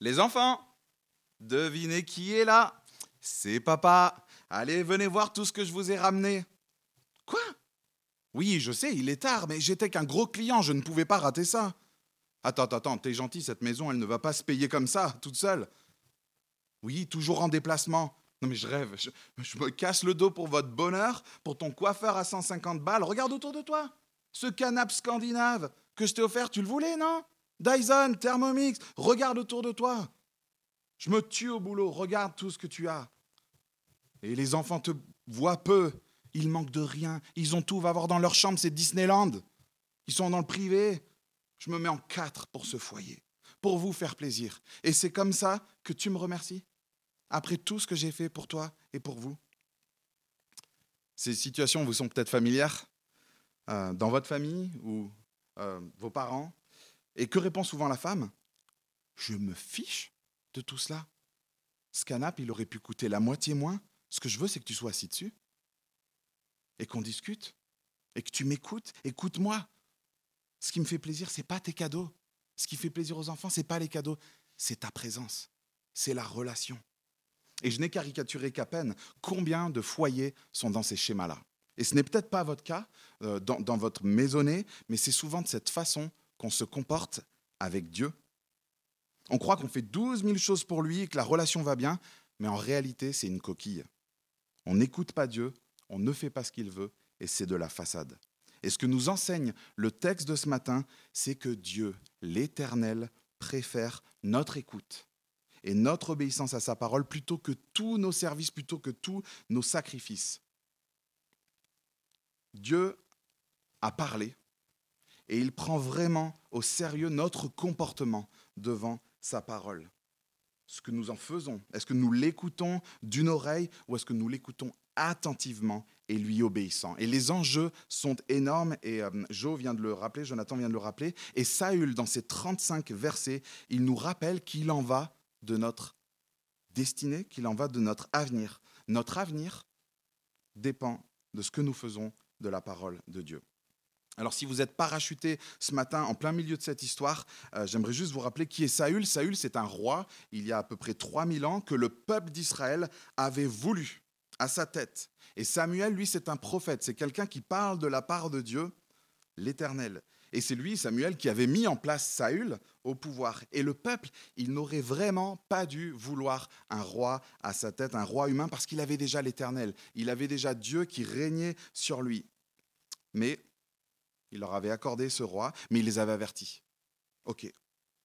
Les enfants, devinez qui est là C'est papa. Allez, venez voir tout ce que je vous ai ramené. Quoi? Oui, je sais, il est tard, mais j'étais qu'un gros client, je ne pouvais pas rater ça. Attends, attends, t'es gentil, cette maison, elle ne va pas se payer comme ça, toute seule. Oui, toujours en déplacement. Non mais je rêve, je, je, me casse le dos pour votre bonheur, pour ton coiffeur à 150 balles. Regarde autour de toi. Ce canapé scandinave que je t'ai offert, tu le voulais, non? Dyson, Thermomix, regarde autour de toi. Je me tue au boulot, regarde tout ce que tu as. Et les enfants te voient peu, ils manquent de rien, ils ont tout, va voir dans leur chambre, c'est Disneyland. Ils sont dans le privé. Je me mets en quatre pour ce foyer, pour vous faire plaisir. Et c'est comme ça que tu me remercies, après tout ce que j'ai fait pour toi et pour vous. Ces situations vous sont peut-être familières euh, dans votre famille ou euh, vos parents? Et que répond souvent la femme? Je me fiche de tout cela. Ce canapé, il aurait pu coûter la moitié moins. Ce que je veux, c'est que tu sois assis dessus et qu'on discute et que tu m'écoutes. Écoute-moi. Ce qui me fait plaisir, c'est pas tes cadeaux. Ce qui fait plaisir aux enfants, c'est pas les cadeaux, c'est ta présence, c'est la relation. Et je n'ai caricaturé qu'à peine combien de foyers sont dans ces schémas-là. Et ce n'est peut-être pas votre cas euh, dans, dans votre maisonnée, mais c'est souvent de cette façon qu'on se comporte avec Dieu. On croit qu'on fait 12 000 choses pour lui que la relation va bien, mais en réalité, c'est une coquille. On n'écoute pas Dieu, on ne fait pas ce qu'il veut, et c'est de la façade. Et ce que nous enseigne le texte de ce matin, c'est que Dieu, l'Éternel, préfère notre écoute et notre obéissance à sa parole plutôt que tous nos services, plutôt que tous nos sacrifices. Dieu a parlé et il prend vraiment au sérieux notre comportement devant sa parole. Ce que nous en faisons, est-ce que nous l'écoutons d'une oreille ou est-ce que nous l'écoutons attentivement et lui obéissant? Et les enjeux sont énormes, et euh, Joe vient de le rappeler, Jonathan vient de le rappeler, et Saül, dans ses 35 versets, il nous rappelle qu'il en va de notre destinée, qu'il en va de notre avenir. Notre avenir dépend de ce que nous faisons de la parole de Dieu. Alors si vous êtes parachuté ce matin en plein milieu de cette histoire, euh, j'aimerais juste vous rappeler qui est Saül. Saül, c'est un roi, il y a à peu près 3000 ans, que le peuple d'Israël avait voulu à sa tête. Et Samuel, lui, c'est un prophète, c'est quelqu'un qui parle de la part de Dieu, l'Éternel. Et c'est lui, Samuel, qui avait mis en place Saül au pouvoir. Et le peuple, il n'aurait vraiment pas dû vouloir un roi à sa tête, un roi humain, parce qu'il avait déjà l'Éternel. Il avait déjà Dieu qui régnait sur lui. Mais il leur avait accordé ce roi, mais il les avait avertis. Ok,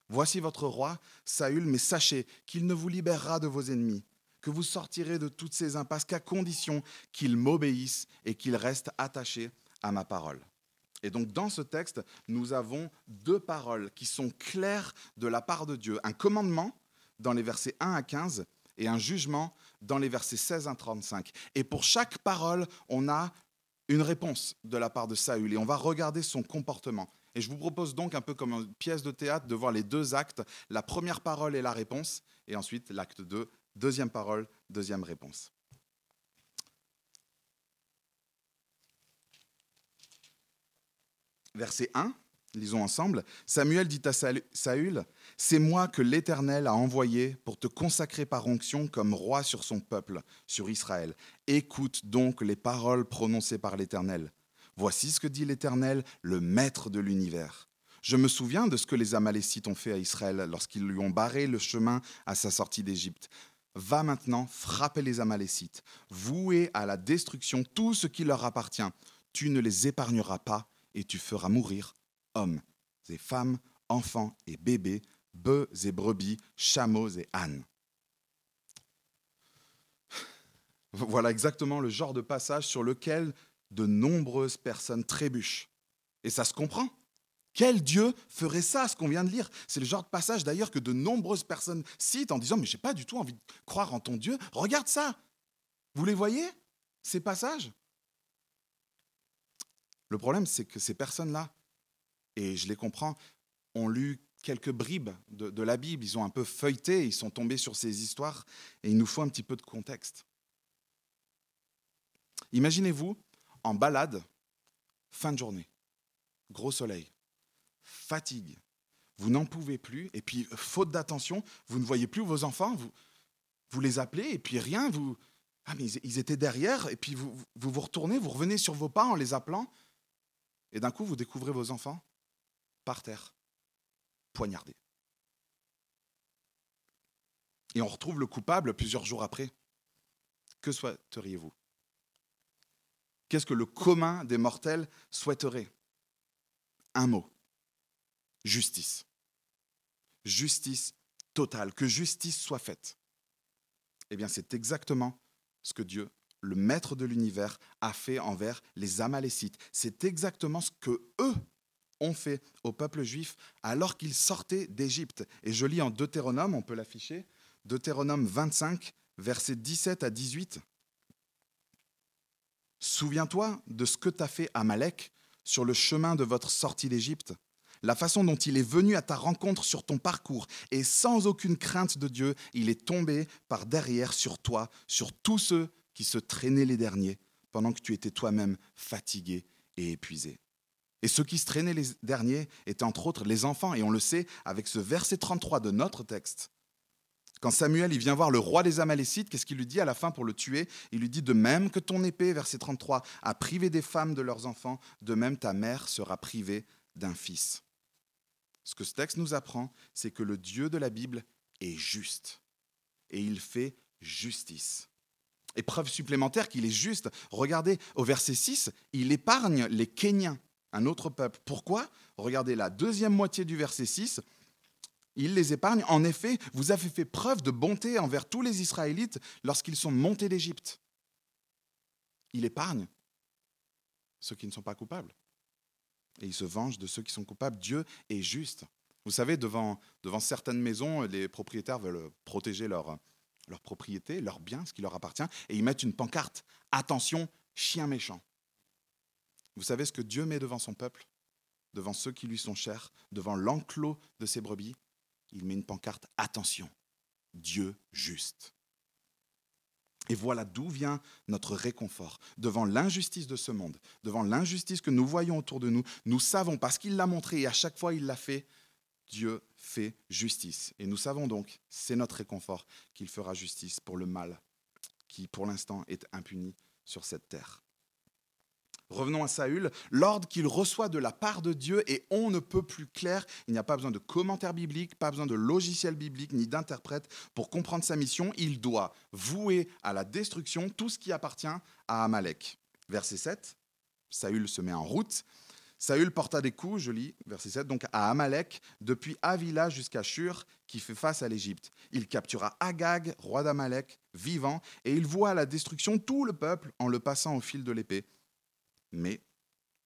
voici votre roi, Saül, mais sachez qu'il ne vous libérera de vos ennemis que vous sortirez de toutes ces impasses qu'à condition qu'il m'obéisse et qu'il reste attaché à ma parole. Et donc dans ce texte, nous avons deux paroles qui sont claires de la part de Dieu. Un commandement dans les versets 1 à 15 et un jugement dans les versets 16 à 35. Et pour chaque parole, on a une réponse de la part de Saül et on va regarder son comportement. Et je vous propose donc un peu comme une pièce de théâtre de voir les deux actes, la première parole et la réponse, et ensuite l'acte 2, Deuxième parole, deuxième réponse. Verset 1, lisons ensemble. Samuel dit à Saül, C'est moi que l'Éternel a envoyé pour te consacrer par onction comme roi sur son peuple, sur Israël. Écoute donc les paroles prononcées par l'Éternel. Voici ce que dit l'Éternel, le Maître de l'univers. Je me souviens de ce que les Amalécites ont fait à Israël lorsqu'ils lui ont barré le chemin à sa sortie d'Égypte va maintenant frapper les Amalécites, vouer à la destruction tout ce qui leur appartient. Tu ne les épargneras pas et tu feras mourir hommes et femmes, enfants et bébés, bœufs et brebis, chameaux et ânes. Voilà exactement le genre de passage sur lequel de nombreuses personnes trébuchent. Et ça se comprend. Quel Dieu ferait ça, ce qu'on vient de lire? C'est le genre de passage d'ailleurs que de nombreuses personnes citent en disant Mais j'ai pas du tout envie de croire en ton Dieu. Regarde ça Vous les voyez, ces passages? Le problème, c'est que ces personnes-là, et je les comprends, ont lu quelques bribes de, la Bible, ils ont un peu feuilleté, ils sont tombés sur ces histoires, et il nous faut un petit peu de contexte. Imaginez-vous en balade, fin de journée, gros soleil fatigue. vous n'en pouvez plus, et puis, faute d'attention, vous ne voyez plus vos enfants, vous, vous les appelez, et puis rien, vous... Ah, mais ils étaient derrière, et puis vous, vous vous retournez, vous revenez sur vos pas en les appelant, et d'un coup, vous découvrez vos enfants par terre, poignardés. Et on retrouve le coupable plusieurs jours après. Que souhaiteriez-vous? Qu'est-ce que le commun des mortels souhaiterait? Un mot. Justice. Justice totale. Que justice soit faite. Eh bien, c'est exactement ce que Dieu, le maître de l'univers, a fait envers les Amalécites. C'est exactement ce que eux fait au peuple juif alors qu'ils sortaient d'Égypte. Et je lis en Deutéronome, on peut l'afficher, Deutéronome 25, versets 17 à 18. Souviens-toi de ce que t'a fait Amalek sur le chemin de votre sortie d'Égypte, la façon dont il est venu à ta rencontre sur ton parcours, et sans aucune crainte de Dieu, il est tombé par derrière sur toi, sur tous ceux qui se traînaient les derniers, pendant que tu étais toi-même fatigué et épuisé. Et ceux qui se traînaient les derniers étaient entre autres les enfants, et on le sait avec ce verset 33 de notre texte. Quand Samuel il vient voir le roi des Amalécites, qu'est-ce qu'il lui dit à la fin pour le tuer? Il lui dit de même que ton épée, verset 33, a privé des femmes de leurs enfants, de même ta mère sera privée d'un fils. Ce que ce texte nous apprend, c'est que le Dieu de la Bible est juste et il fait justice. Et preuve supplémentaire qu'il est juste, regardez au verset 6, il épargne les Kéniens, un autre peuple. Pourquoi Regardez la deuxième moitié du verset 6, il les épargne. En effet, vous avez fait preuve de bonté envers tous les Israélites lorsqu'ils sont montés d'Égypte. Il épargne ceux qui ne sont pas coupables. Et il se venge de ceux qui sont coupables. Dieu est juste. Vous savez, devant, devant certaines maisons, les propriétaires veulent protéger leur, leur propriété, leur bien, ce qui leur appartient, et ils mettent une pancarte. Attention, chien méchant. Vous savez ce que Dieu met devant son peuple, devant ceux qui lui sont chers, devant l'enclos de ses brebis? Il met une pancarte Attention, Dieu juste. Et voilà d'où vient notre réconfort. Devant l'injustice de ce monde, devant l'injustice que nous voyons autour de nous, nous savons, parce qu'il l'a montré et à chaque fois il l'a fait, Dieu fait justice. Et nous savons donc, c'est notre réconfort, qu'il fera justice pour le mal qui pour l'instant est impuni sur cette terre. Revenons à Saül, l'ordre qu'il reçoit de la part de Dieu et on ne peut plus clair. Il n'y a pas besoin de commentaires bibliques, pas besoin de logiciels bibliques ni d'interprètes pour comprendre sa mission. Il doit vouer à la destruction tout ce qui appartient à Amalek. Verset 7, Saül se met en route. Saül porta des coups, je lis, verset 7, donc à Amalek, depuis Avila jusqu'à Shur, qui fait face à l'Égypte. Il captura Agag, roi d'Amalek, vivant, et il voit à la destruction tout le peuple en le passant au fil de l'épée. Mais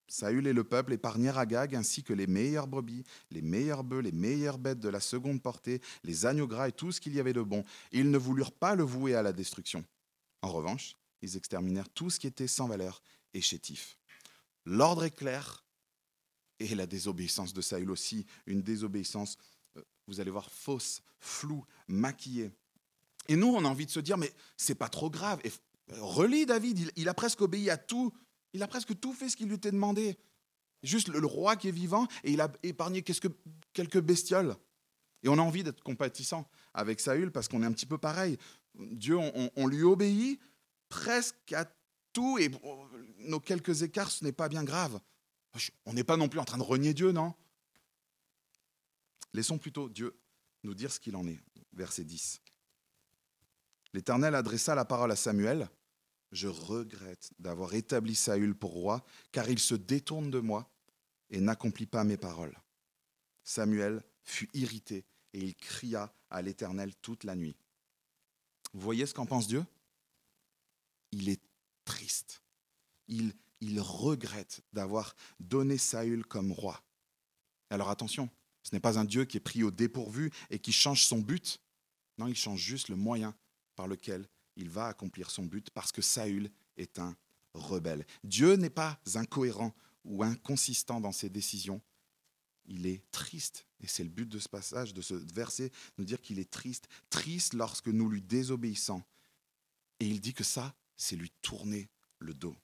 Saül et le peuple épargnèrent Agag ainsi que les meilleures brebis, les meilleurs bœufs, les meilleures bêtes de la seconde portée, les agneaux gras et tout ce qu'il y avait de bon. Ils ne voulurent pas le vouer à la destruction. En revanche, ils exterminèrent tout ce qui était sans valeur et chétif. L'ordre est clair et la désobéissance de Saül aussi, une désobéissance, euh, vous allez voir, fausse, floue, maquillée. Et nous, on a envie de se dire, mais c'est pas trop grave. Et relis David, il a presque obéi à tout il a presque tout fait ce qu'il lui était demandé. Juste le, roi qui est vivant et il a épargné quelques bestioles. Et on a envie d'être compatissant avec Saül parce qu'on est un petit peu pareil. Dieu, on, lui obéit presque à tout et nos quelques écarts, ce n'est pas bien grave. On n'est pas non plus en train de renier Dieu, non? Laissons plutôt Dieu nous dire ce qu'il en est. Verset 10. L'Éternel adressa la parole à Samuel je regrette d'avoir établi Saül pour roi, car il se détourne de moi et n'accomplit pas mes paroles. Samuel fut irrité et il cria à l'Éternel toute la nuit. Vous voyez ce qu'en pense Dieu? Il est triste. Il, il regrette d'avoir donné Saül comme roi. Alors attention, ce n'est pas un Dieu qui est pris au dépourvu et qui change son but. Non, il change juste le moyen par lequel il va accomplir son but parce que Saül est un rebelle. Dieu n'est pas incohérent ou inconsistant dans ses décisions. Il est triste, et c'est le but de ce passage, de ce verset, nous dire qu'il est triste, triste lorsque nous lui désobéissons. Et il dit que ça, c'est lui tourner le dos.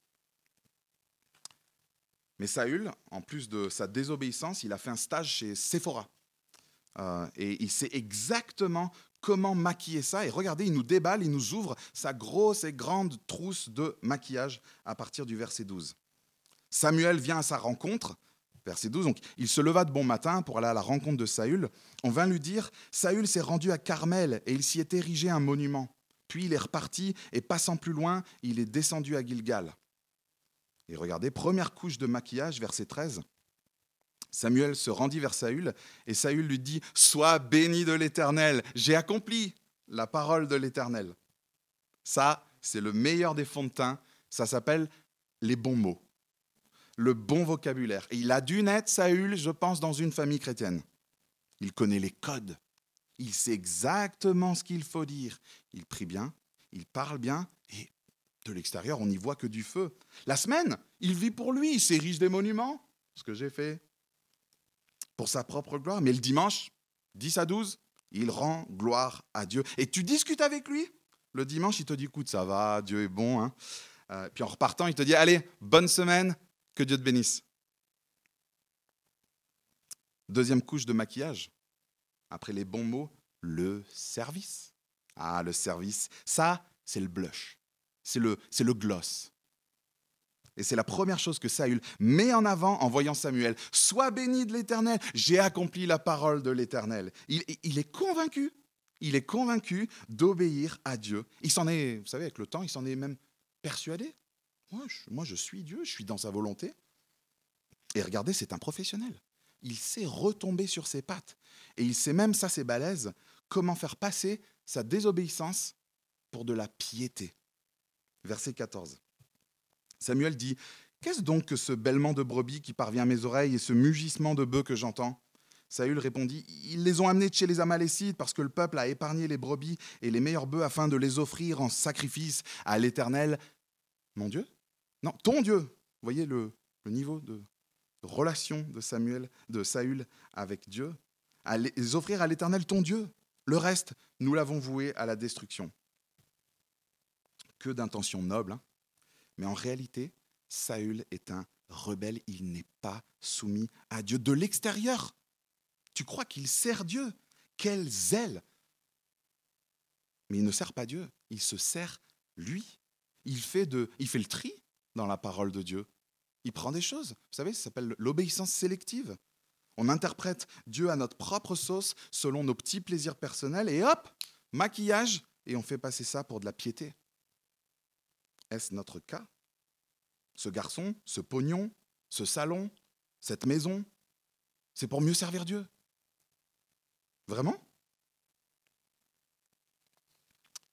Mais Saül, en plus de sa désobéissance, il a fait un stage chez Séphora. euh, et il sait exactement comment maquiller ça. Et regardez, il nous déballe, il nous ouvre sa grosse et grande trousse de maquillage à partir du verset 12. Samuel vient à sa rencontre, verset 12, donc il se leva de bon matin pour aller à la rencontre de Saül. On vint lui dire, Saül s'est rendu à Carmel et il s'y est érigé un monument. Puis il est reparti et passant plus loin, il est descendu à Gilgal. Et regardez, première couche de maquillage, verset 13. Samuel se rendit vers Saül et Saül lui dit, Sois béni de l'Éternel, j'ai accompli la parole de l'Éternel. Ça, c'est le meilleur des fonds de teint, ça s'appelle les bons mots, le bon vocabulaire. Et il a dû naître, Saül, je pense, dans une famille chrétienne. Il connaît les codes, il sait exactement ce qu'il faut dire. Il prie bien, il parle bien, et de l'extérieur, on n'y voit que du feu. La semaine, il vit pour lui, il s'érige des monuments, ce que j'ai fait, pour sa propre gloire. Mais le dimanche, 10 à 12, il rend gloire à Dieu. Et tu discutes avec lui? Le dimanche, il te dit, écoute, ça va, Dieu est bon. Hein. Euh, puis en repartant, il te dit, allez, bonne semaine, que Dieu te bénisse. Deuxième couche de maquillage. Après les bons mots, le service. Ah, le service, ça, c'est le blush. C'est le, c'est le gloss. Et c'est la première chose que Saül met en avant en voyant Samuel. Sois béni de l'Éternel, j'ai accompli la parole de l'Éternel. Il, est convaincu, il est convaincu d'obéir à Dieu. Il s'en est, vous savez, avec le temps, il s'en est même persuadé. Moi je, moi, je suis Dieu, je suis dans sa volonté. Et regardez, c'est un professionnel. Il sait retomber sur ses pattes. Et il sait même, ça c'est balèze, comment faire passer sa désobéissance pour de la piété. Verset 14. Samuel dit Qu'est-ce donc que ce bêlement de brebis qui parvient à mes oreilles et ce mugissement de bœufs que j'entends? Saül répondit Ils les ont amenés de chez les Amalécites parce que le peuple a épargné les brebis et les meilleurs bœufs afin de les offrir en sacrifice à l'Éternel. Mon Dieu? Non, ton Dieu Vous voyez le, niveau de relation de Samuel, de Saül avec Dieu? À les offrir à l'Éternel ton Dieu. Le reste, nous l'avons voué à la destruction. Que d'intentions nobles, hein mais en réalité, Saül est un rebelle, il n'est pas soumis à Dieu de l'extérieur. Tu crois qu'il sert Dieu? Quel zèle Mais il ne sert pas Dieu, il se sert lui. Il fait, de, il fait le tri dans la parole de Dieu. Il prend des choses. Vous savez, ça s'appelle l'obéissance sélective. On interprète Dieu à notre propre sauce, selon nos petits plaisirs personnels, et hop, maquillage, et on fait passer ça pour de la piété. Est-ce notre cas? Ce garçon, ce pognon, ce salon, cette maison, c'est pour mieux servir Dieu? Vraiment?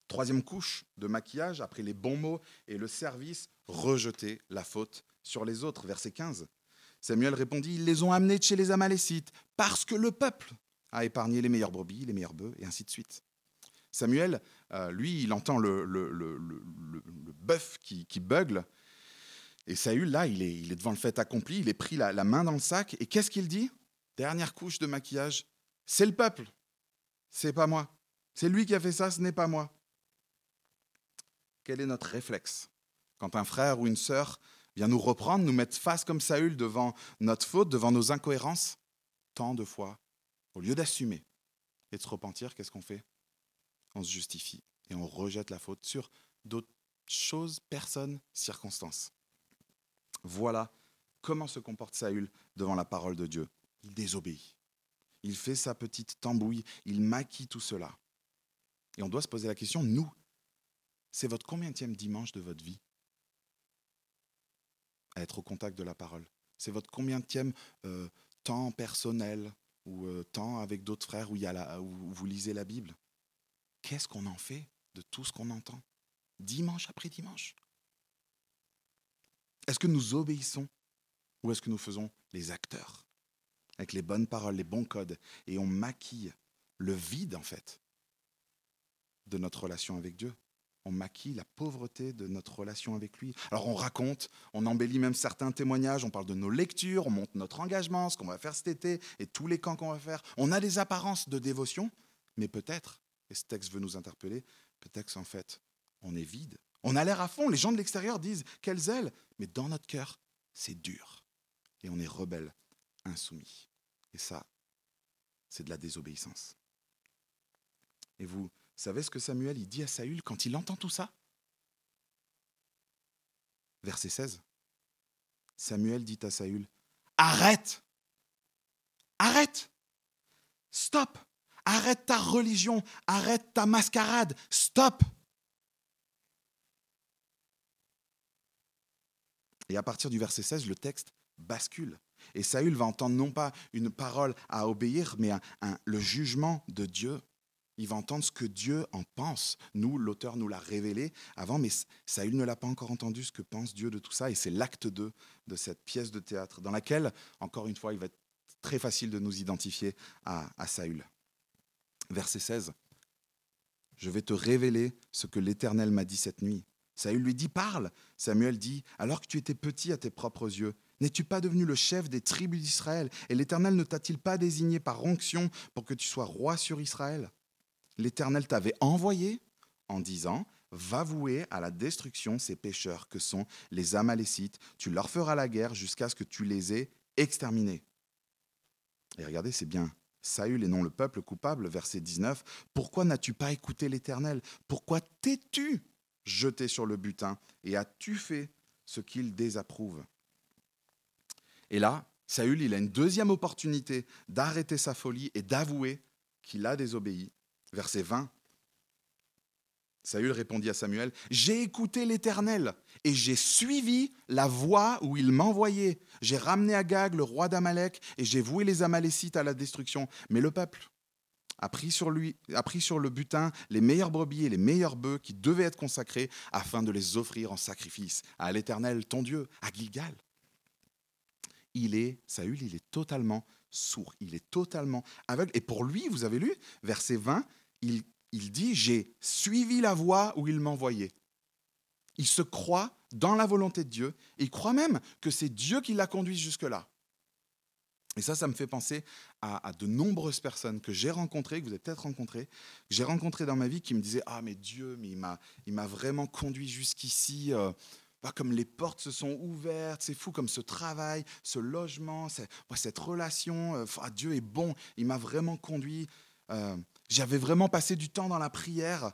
Troisième couche de maquillage, après les bons mots et le service, rejeter la faute sur les autres. Verset 15. Samuel répondit, ils les ont amenés de chez les Amalécites, parce que le peuple a épargné les meilleures brebis, les meilleurs bœufs, et ainsi de suite. Samuel, euh, lui, il entend le, bœuf qui, qui, bugle. Et Saül, là, il est, devant le fait accompli, il est pris la, la main dans le sac. Et qu'est-ce qu'il dit? Dernière couche de maquillage. C'est le peuple. C'est pas moi. C'est lui qui a fait ça, ce n'est pas moi. Quel est notre réflexe? Quand un frère ou une sœur vient nous reprendre, nous mettre face comme Saül devant notre faute, devant nos incohérences, tant de fois, au lieu d'assumer et de se repentir, qu'est-ce qu'on fait? On se justifie et on rejette la faute sur d'autres choses, personnes, circonstances. Voilà comment se comporte Saül devant la parole de Dieu. Il désobéit. Il fait sa petite tambouille, il maquille tout cela. Et on doit se poser la question, nous, c'est votre combienième dimanche de votre vie à être au contact de la parole? C'est votre combienième euh, temps personnel ou euh, temps avec d'autres frères où, y a où vous lisez la Bible? Qu'est-ce qu'on en fait de tout ce qu'on entend dimanche après dimanche? Est-ce que nous obéissons ou est-ce que nous faisons les acteurs? Avec les bonnes paroles, les bons codes et on maquille le vide en fait de notre relation avec Dieu on maquille la pauvreté de notre relation avec lui. Alors on raconte, on embellit même certains témoignages, on parle de nos lectures, on montre notre engagement, ce qu'on va faire cet été et tous les camps qu'on va faire. On a des apparences de dévotion, mais peut-être et ce texte veut nous interpeller, peut-être qu'en fait, on est vide. On a l'air à fond, les gens de l'extérieur disent quelle zèle, mais dans notre cœur, c'est dur. Et on est rebelle, insoumis. Et ça, c'est de la désobéissance. Et vous savez ce que Samuel dit à Saül quand il entend tout ça? Verset 16. Samuel dit à Saül, Arrête Arrête Stop Arrête ta religion, arrête ta mascarade, stop Et à partir du verset 16, le texte bascule. Et Saül va entendre non pas une parole à obéir, mais le jugement de Dieu. Il va entendre ce que Dieu en pense. Nous, l'auteur nous l'a révélé avant, mais Saül ne l'a pas encore entendu, ce que pense Dieu de tout ça. Et c'est l'acte 2 de cette pièce de théâtre, dans laquelle, encore une fois, il va être très facile de nous identifier à, à Saül. Verset 16. Je vais te révéler ce que l'Éternel m'a dit cette nuit. Saül lui dit Parle. Samuel dit Alors que tu étais petit à tes propres yeux, n'es-tu pas devenu le chef des tribus d'Israël Et l'Éternel ne t'a-t-il pas désigné par onction pour que tu sois roi sur Israël? L'Éternel t'avait envoyé en disant Va vouer à la destruction ces pécheurs que sont les Amalécites. Tu leur feras la guerre jusqu'à ce que tu les aies exterminés. Et regardez, c'est bien Saül et non le peuple coupable, verset 19. Pourquoi n'as-tu pas écouté l'Éternel? Pourquoi t'es-tu jeté sur le butin? Et as-tu fait ce qu'il désapprouve? Et là, Saül, il a une deuxième opportunité d'arrêter sa folie et d'avouer qu'il a désobéi. Verset 20. Saül répondit à Samuel, J'ai écouté l'Éternel et j'ai suivi la voie où il m'envoyait. J'ai ramené Agag, le roi d'Amalek, et j'ai voué les Amalécites à la destruction. Mais le peuple a pris sur lui, a pris sur le butin les meilleures brebis et les meilleurs bœufs qui devaient être consacrés afin de les offrir en sacrifice à l'Éternel, ton Dieu, à Gilgal. Il est, Saül, il est totalement sourd, il est totalement aveugle. Et pour lui, vous avez lu, verset 20, il, il dit, j'ai suivi la voie où il m'envoyait. Il se croit dans la volonté de Dieu et il croit même que c'est Dieu qui l'a conduit jusque-là. Et ça, ça me fait penser à, de nombreuses personnes que j'ai rencontrées, que vous avez peut-être rencontrées, que j'ai rencontrées dans ma vie qui me disaient Ah, mais Dieu, il m'a vraiment conduit jusqu'ici. Euh, comme les portes se sont ouvertes, c'est fou comme ce travail, ce logement, cette relation. Euh, ah, Dieu est bon, il m'a vraiment conduit. Euh, j'avais vraiment passé du temps dans la prière.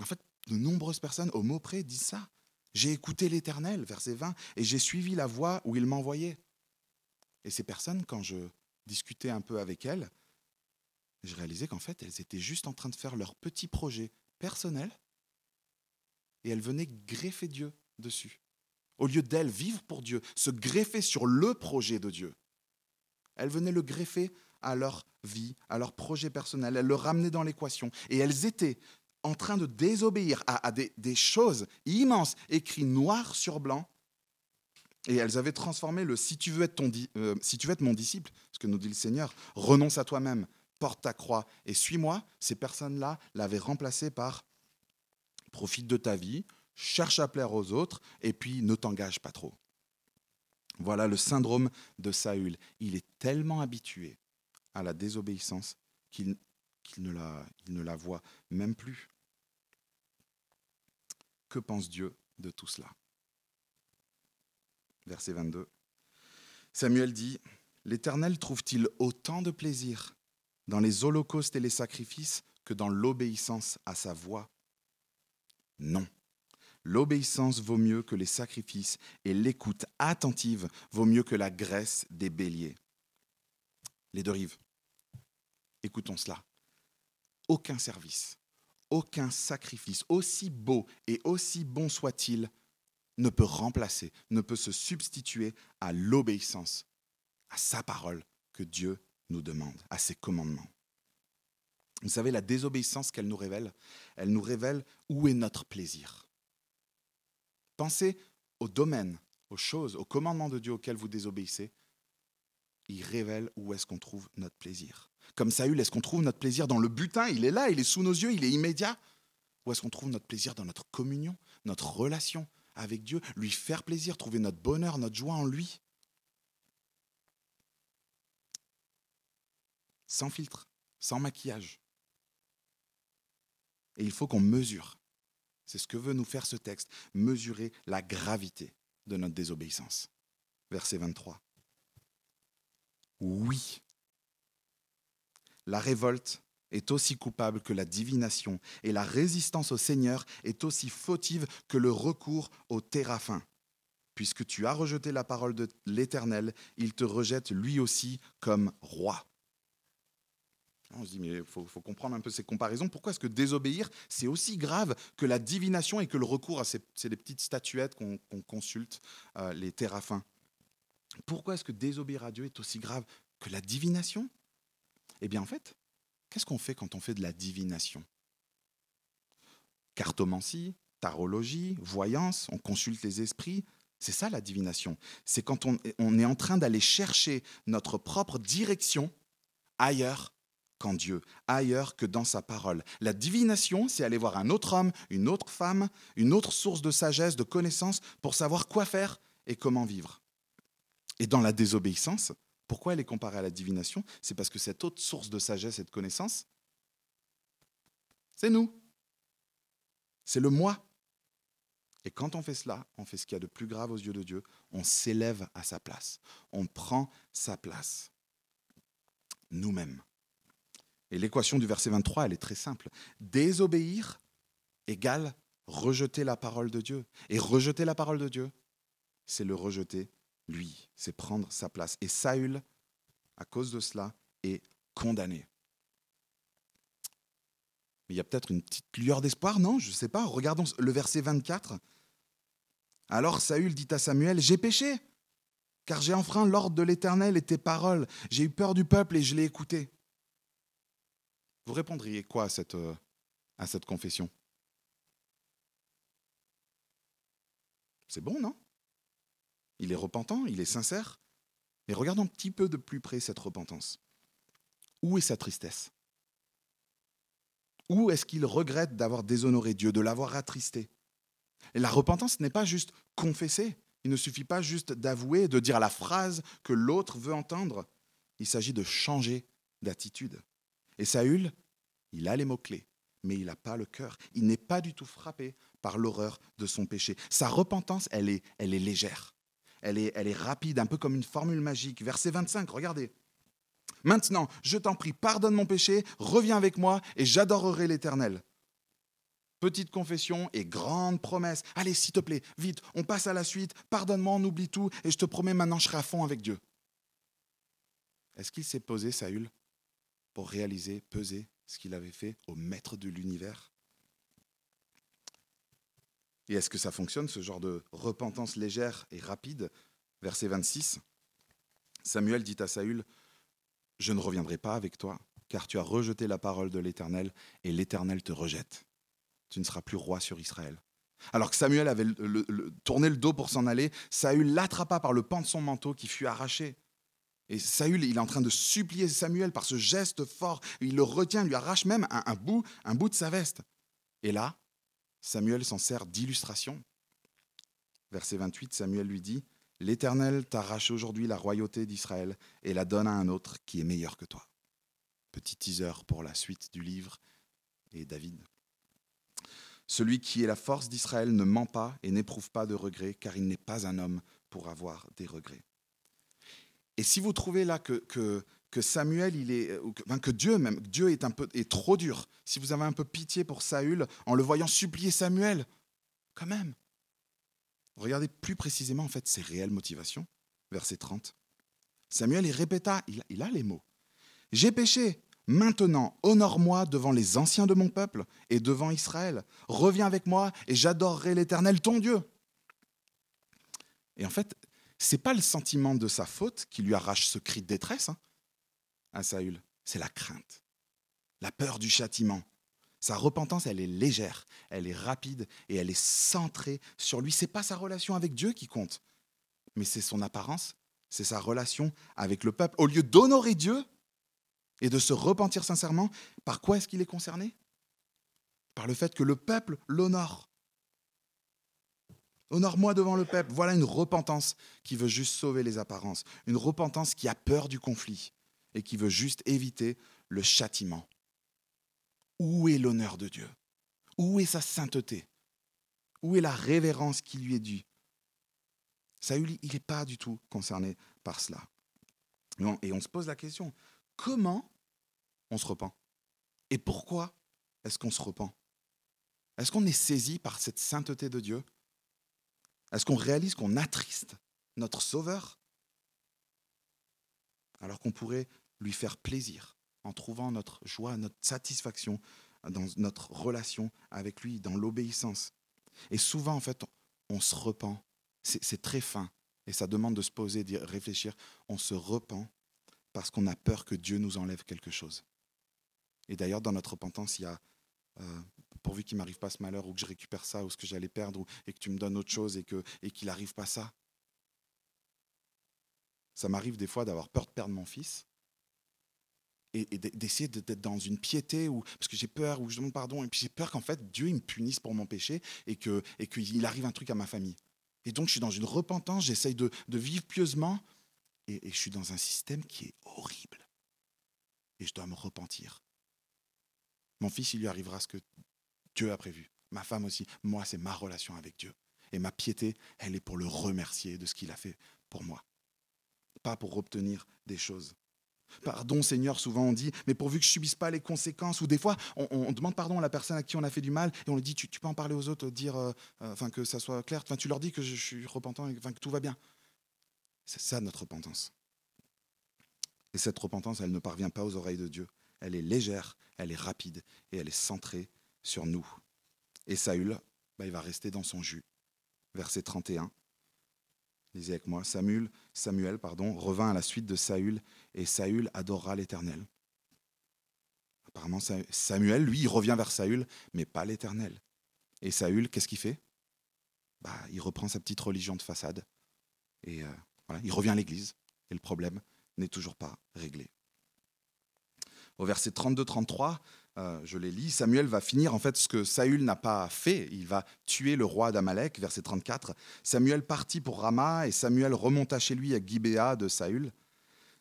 En fait, de nombreuses personnes, au mot près, disent ça. J'ai écouté l'Éternel, verset 20, et j'ai suivi la voie où il m'envoyait. Et ces personnes, quand je discutais un peu avec elles, je réalisais qu'en fait, elles étaient juste en train de faire leur petit projet personnel et elles venaient greffer Dieu dessus. Au lieu d'elles vivre pour Dieu, se greffer sur le projet de Dieu, elles venaient le greffer à leur vie, à leur projet personnel, elles le ramenaient dans l'équation. Et elles étaient en train de désobéir à, des, choses immenses, écrites noir sur blanc, et elles avaient transformé le si tu veux être, ton, euh, si tu veux être mon disciple, ce que nous dit le Seigneur, renonce à toi-même, porte ta croix et suis-moi. Ces personnes-là l'avaient remplacé par profite de ta vie, cherche à plaire aux autres et puis ne t'engage pas trop. Voilà le syndrome de Saül. Il est tellement habitué à la désobéissance qu'il ne, la, ne la voit même plus. Que pense Dieu de tout cela? Verset 22. Samuel dit, L'Éternel trouve-t-il autant de plaisir dans les holocaustes et les sacrifices que dans l'obéissance à sa voix? Non. L'obéissance vaut mieux que les sacrifices et l'écoute attentive vaut mieux que la graisse des béliers. Les deux rives. Écoutons cela. Aucun service, aucun sacrifice, aussi beau et aussi bon soit-il, ne peut remplacer, ne peut se substituer à l'obéissance, à sa parole que Dieu nous demande, à ses commandements. Vous savez, la désobéissance qu'elle nous révèle, elle nous révèle où est notre plaisir. Pensez au domaine, aux choses, aux commandements de Dieu auxquels vous désobéissez. Il révèle où est-ce qu'on trouve notre plaisir. Comme Saül, est-ce qu'on trouve notre plaisir dans le butin? Il est là, il est sous nos yeux, il est immédiat. Ou est-ce qu'on trouve notre plaisir dans notre communion, notre relation avec Dieu, lui faire plaisir, trouver notre bonheur, notre joie en lui? Sans filtre, sans maquillage. Et il faut qu'on mesure. C'est ce que veut nous faire ce texte, mesurer la gravité de notre désobéissance. Verset 23. Oui, la révolte est aussi coupable que la divination, et la résistance au Seigneur est aussi fautive que le recours au terrafin. Puisque tu as rejeté la parole de l'Éternel, il te rejette lui aussi comme roi. On se dit, mais il faut, comprendre un peu ces comparaisons. Pourquoi est-ce que désobéir, c'est aussi grave que la divination et que le recours à ces, petites statuettes qu'on consulte, euh, les terrafins Pourquoi est-ce que désobéir à Dieu est aussi grave que la divination? Eh bien, en fait, qu'est-ce qu'on fait quand on fait de la divination? Cartomancie, tarologie, voyance, on consulte les esprits. C'est ça la divination. C'est quand on, on est en train d'aller chercher notre propre direction ailleurs qu'en Dieu, ailleurs que dans sa parole. La divination, c'est aller voir un autre homme, une autre femme, une autre source de sagesse, de connaissance, pour savoir quoi faire et comment vivre. Et dans la désobéissance, pourquoi elle est comparée à la divination? C'est parce que cette autre source de sagesse et de connaissance, c'est nous. C'est le moi. Et quand on fait cela, on fait ce qu'il y a de plus grave aux yeux de Dieu, on s'élève à sa place, on prend sa place, nous-mêmes. Et l'équation du verset 23, elle est très simple. Désobéir égale rejeter la parole de Dieu. Et rejeter la parole de Dieu, c'est le rejeter lui, c'est prendre sa place. Et Saül, à cause de cela, est condamné. Mais il y a peut-être une petite lueur d'espoir, non? Je ne sais pas. Regardons le verset 24. Alors Saül dit à Samuel, J'ai péché, car j'ai enfreint l'ordre de l'Éternel et tes paroles. J'ai eu peur du peuple et je l'ai écouté. Vous répondriez quoi à cette, euh, à cette confession? C'est bon, non? Il est repentant, il est sincère. Mais regardons un petit peu de plus près cette repentance. Où est sa tristesse? Où est-ce qu'il regrette d'avoir déshonoré Dieu, de l'avoir attristé? La repentance n'est pas juste confesser. Il ne suffit pas juste d'avouer, de dire la phrase que l'autre veut entendre. Il s'agit de changer d'attitude. Et Saül, il a les mots-clés, mais il n'a pas le cœur. Il n'est pas du tout frappé par l'horreur de son péché. Sa repentance, elle elle est légère. Elle est, rapide, un peu comme une formule magique. Verset 25, regardez. Maintenant, je t'en prie, pardonne mon péché, reviens avec moi et j'adorerai l'Éternel. Petite confession et grande promesse. Allez, s'il te plaît, vite, on passe à la suite. Pardonne-moi, on oublie tout et je te promets maintenant, je serai à fond avec Dieu. Est-ce qu'il s'est posé, Saül, pour réaliser, peser ce qu'il avait fait au maître de l'univers? Et est-ce que ça fonctionne, ce genre de repentance légère et rapide Verset 26. Samuel dit à Saül, Je ne reviendrai pas avec toi, car tu as rejeté la parole de l'Éternel, et l'Éternel te rejette. Tu ne seras plus roi sur Israël. Alors que Samuel avait tourné le dos pour s'en aller, Saül l'attrapa par le pan de son manteau qui fut arraché. Et Saül, il est en train de supplier Samuel par ce geste fort. Il le retient, lui arrache même un, bout, un bout de sa veste. Et là, Samuel s'en sert d'illustration. Verset 28, Samuel lui dit, L'Éternel t'arrache aujourd'hui la royauté d'Israël et la donne à un autre qui est meilleur que toi. Petit teaser pour la suite du livre et David. Celui qui est la force d'Israël ne ment pas et n'éprouve pas de regrets, car il n'est pas un homme pour avoir des regrets. Et si vous trouvez là que, que, Samuel, il est, que, Dieu même, Dieu est un peu est trop dur, si vous avez un peu pitié pour Saül en le voyant supplier Samuel, quand même, regardez plus précisément en fait ses réelles motivations. Verset 30. Samuel répéta, il, il a les mots. J'ai péché, Maintenant, honore-moi devant les anciens de mon peuple et devant Israël. Reviens avec moi et j'adorerai l'Éternel, ton Dieu. Et en fait, c'est pas le sentiment de sa faute qui lui arrache ce cri de détresse hein, à Saül, c'est la crainte, la peur du châtiment. Sa repentance, elle est légère, elle est rapide et elle est centrée sur lui. C'est pas sa relation avec Dieu qui compte, mais c'est son apparence, c'est sa relation avec le peuple. Au lieu d'honorer Dieu et de se repentir sincèrement, par quoi est-ce qu'il est concerné? Par le fait que le peuple l'honore. Honore-moi devant le peuple. Voilà une repentance qui veut juste sauver les apparences. Une repentance qui a peur du conflit et qui veut juste éviter le châtiment. Où est l'honneur de Dieu? Où est sa sainteté? Où est la révérence qui lui est due? Saül, il n'est pas du tout concerné par cela. Et on se pose la question, comment on se repent? Et pourquoi est-ce qu'on se repent? Est-ce qu'on est saisi par cette sainteté de Dieu? Est-ce qu'on réalise qu'on attriste notre Sauveur? Alors qu'on pourrait lui faire plaisir en trouvant notre joie, notre satisfaction dans notre relation avec lui, dans l'obéissance. Et souvent, en fait, on se repent. C'est très fin. Et ça demande de se poser, de réfléchir. On se repent parce qu'on a peur que Dieu nous enlève quelque chose. Et d'ailleurs, dans notre repentance, il y a, euh, pourvu qu'il m'arrive pas ce malheur, ou que je récupère ça, ou ce que j'allais perdre, ou, et que tu me donnes autre chose, et qu'il et n'arrive pas ça. Ça m'arrive des fois d'avoir peur de perdre mon fils, et, d'essayer d'être dans une piété, ou, parce que j'ai peur, ou je demande pardon, et puis j'ai peur qu'en fait Dieu il me punisse pour mon péché, et qu'il et qu'il arrive un truc à ma famille. Et donc je suis dans une repentance, j'essaye de, de vivre pieusement, et, et je suis dans un système qui est horrible. Et je dois me repentir. Mon fils, il lui arrivera ce que Dieu a prévu. Ma femme aussi. Moi, c'est ma relation avec Dieu. Et ma piété, elle est pour le remercier de ce qu'il a fait pour moi. Pas pour obtenir des choses. Pardon Seigneur, souvent on dit, mais pourvu que je subisse pas les conséquences, ou des fois on, demande pardon à la personne à qui on a fait du mal, et on lui dit, tu, peux en parler aux autres, dire, euh, euh, que ça soit clair, tu leur dis que je, suis repentant, enfin que tout va bien. C'est ça notre repentance. Et cette repentance, elle ne parvient pas aux oreilles de Dieu. Elle est légère, elle est rapide, et elle est centrée sur nous. Et Saül, bah, il va rester dans son jus. Verset 31. Samuel, Samuel revint à la suite de Saül, et Saül adorera l'Éternel. Apparemment, Samuel, lui, il revient vers Saül, mais pas l'Éternel. Et Saül, qu'est-ce qu'il fait? Bah, Il reprend sa petite religion de façade. Et euh, il revient à l'Église. Et le problème n'est toujours pas réglé. Au verset 32-33, euh, je les lis, Samuel va finir en fait ce que Saül n'a pas fait. Il va tuer le roi d'Amalek, verset 34. Samuel partit pour Rama et Samuel remonta chez lui à Gibéa de Saül.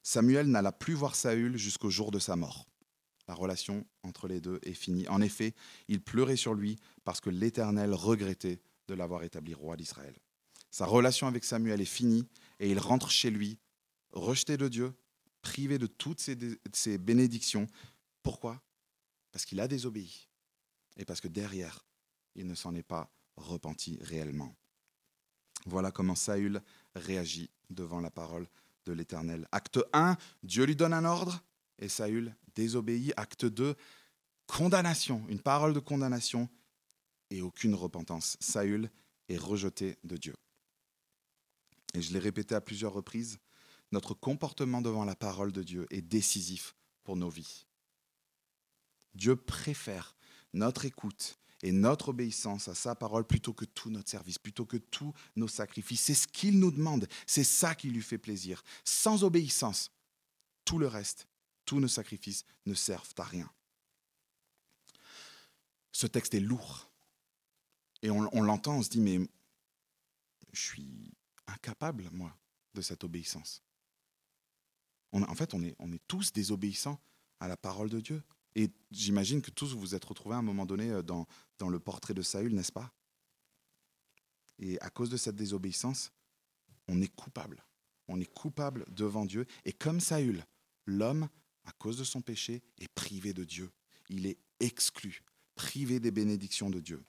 Samuel n'alla plus voir Saül jusqu'au jour de sa mort. La relation entre les deux est finie. En effet, il pleurait sur lui parce que l'Éternel regrettait de l'avoir établi roi d'Israël. Sa relation avec Samuel est finie et il rentre chez lui, rejeté de Dieu, privé de toutes ses bénédictions. Pourquoi? Parce qu'il a désobéi et parce que derrière, il ne s'en est pas repenti réellement. Voilà comment Saül réagit devant la parole de l'Éternel. Acte 1, Dieu lui donne un ordre et Saül désobéit. Acte 2, condamnation, une parole de condamnation et aucune repentance. Saül est rejeté de Dieu. Et je l'ai répété à plusieurs reprises, notre comportement devant la parole de Dieu est décisif pour nos vies. Dieu préfère notre écoute et notre obéissance à sa parole plutôt que tout notre service, plutôt que tous nos sacrifices. C'est ce qu'il nous demande, c'est ça qui lui fait plaisir. Sans obéissance, tout le reste, tous nos sacrifices ne servent à rien. Ce texte est lourd. Et on, l'entend, on se dit, mais je suis incapable, moi, de cette obéissance. en fait, on est, tous désobéissants à la parole de Dieu. Et j'imagine que tous vous vous êtes retrouvés à un moment donné euh, dans, dans le portrait de Saül, n'est-ce pas? Et à cause de cette désobéissance, on est coupable. On est coupable devant Dieu. Et comme Saül, l'homme, à cause de son péché, est privé de Dieu. Il est exclu, privé des bénédictions de Dieu.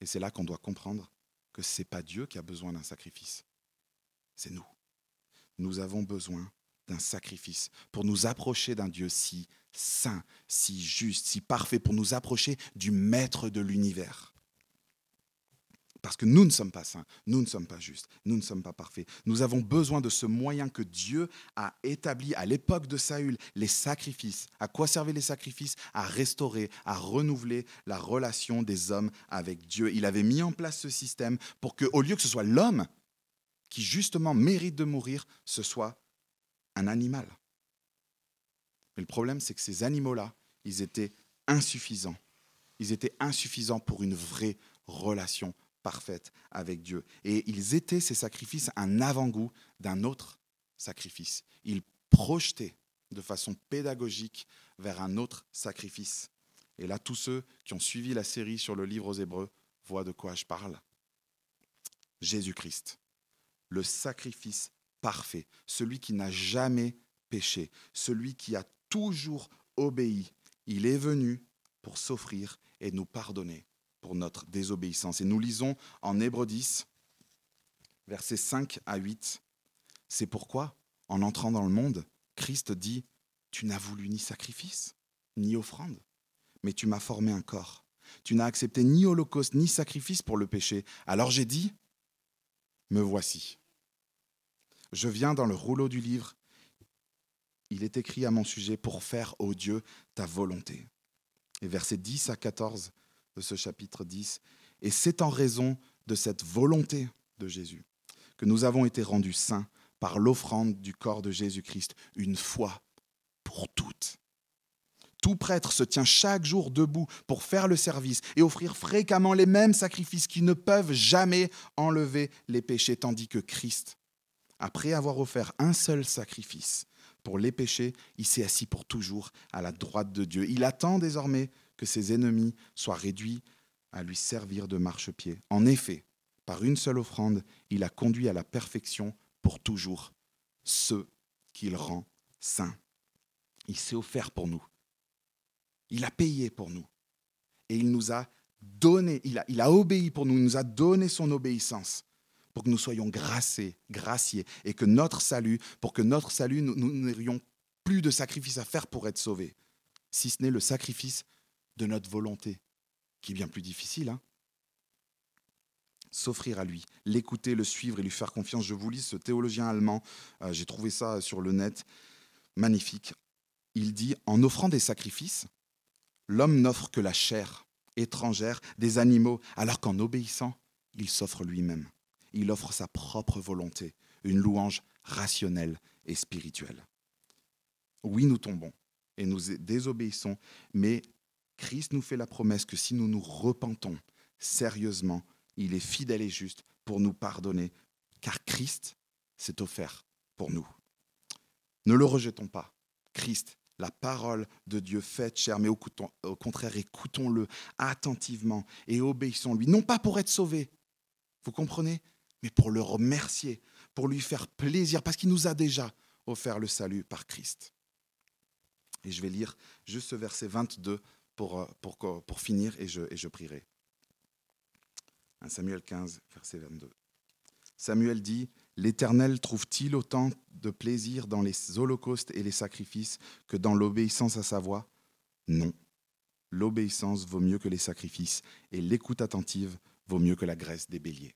Et c'est là qu'on doit comprendre que ce n'est pas Dieu qui a besoin d'un sacrifice, c'est nous. Nous avons besoin d'un sacrifice pour nous approcher d'un Dieu si saint, si juste, si parfait, pour nous approcher du Maître de l'univers. Parce que nous ne sommes pas saints, nous ne sommes pas justes, nous ne sommes pas parfaits. Nous avons besoin de ce moyen que Dieu a établi à l'époque de Saül, les sacrifices. À quoi servaient les sacrifices? À restaurer, à renouveler la relation des hommes avec Dieu. Il avait mis en place ce système pour que, au lieu que ce soit l'homme qui justement mérite de mourir, ce soit un animal. Mais le problème, c'est que ces animaux-là, ils étaient insuffisants. Ils étaient insuffisants pour une vraie relation parfaite avec Dieu. Et ils étaient, ces sacrifices, un avant-goût d'un autre sacrifice. Ils projetaient de façon pédagogique vers un autre sacrifice. Et là, tous ceux qui ont suivi la série sur le livre aux Hébreux voient de quoi je parle. Jésus-Christ, le sacrifice parfait, celui qui n'a jamais péché, celui qui a toujours obéi. Il est venu pour s'offrir et nous pardonner pour notre désobéissance. Et nous lisons en Hébreu 10, versets 5 à 8. C'est pourquoi, en entrant dans le monde, Christ dit, Tu n'as voulu ni sacrifice, ni offrande, mais tu m'as formé un corps. Tu n'as accepté ni holocauste, ni sacrifice pour le péché. Alors j'ai dit, Me voici. Je viens dans le rouleau du livre. Il est écrit à mon sujet pour faire, ô Dieu, ta volonté. Et versets 10 à 14 de ce chapitre 10. Et c'est en raison de cette volonté de Jésus que nous avons été rendus saints par l'offrande du corps de Jésus-Christ une fois pour toutes. Tout prêtre se tient chaque jour debout pour faire le service et offrir fréquemment les mêmes sacrifices qui ne peuvent jamais enlever les péchés, tandis que Christ, après avoir offert un seul sacrifice pour les péchés, il s'est assis pour toujours à la droite de Dieu. Il attend désormais que ses ennemis soient réduits à lui servir de marchepied. En effet, par une seule offrande, il a conduit à la perfection pour toujours ceux qu'il rend saints. Il s'est offert pour nous. Il a payé pour nous. Et il nous a donné, il a, il a obéi pour nous, il nous a donné son obéissance pour que nous soyons gracés, graciés, et que notre salut, pour que notre salut, nous n'ayons plus de sacrifice à faire pour être sauvés, si ce n'est le sacrifice de notre volonté, qui est bien plus difficile. Hein S'offrir à lui, l'écouter, le suivre et lui faire confiance. Je vous lis ce théologien allemand, euh, j'ai trouvé ça sur le net, magnifique. Il dit, en offrant des sacrifices, l'homme n'offre que la chair étrangère des animaux, alors qu'en obéissant, il s'offre lui-même. Il offre sa propre volonté, une louange rationnelle et spirituelle. Oui, nous tombons et nous désobéissons, mais Christ nous fait la promesse que si nous nous repentons sérieusement, il est fidèle et juste pour nous pardonner, car Christ s'est offert pour nous. Ne le rejetons pas. Christ, la parole de Dieu faite chair, mais au, contraire, écoutons-le attentivement et obéissons-lui, non pas pour être sauvés, vous comprenez, mais pour le remercier, pour lui faire plaisir, parce qu'il nous a déjà offert le salut par Christ. Et je vais lire juste ce verset 22 pour, euh, pour, finir et je, et je prierai. Samuel 15, verset 22. Samuel dit, L'Éternel trouve-t-il autant de plaisir dans les holocaustes et les sacrifices que dans l'obéissance à sa voix? Non. L'obéissance vaut mieux que les sacrifices et l'écoute attentive vaut mieux que la graisse des béliers.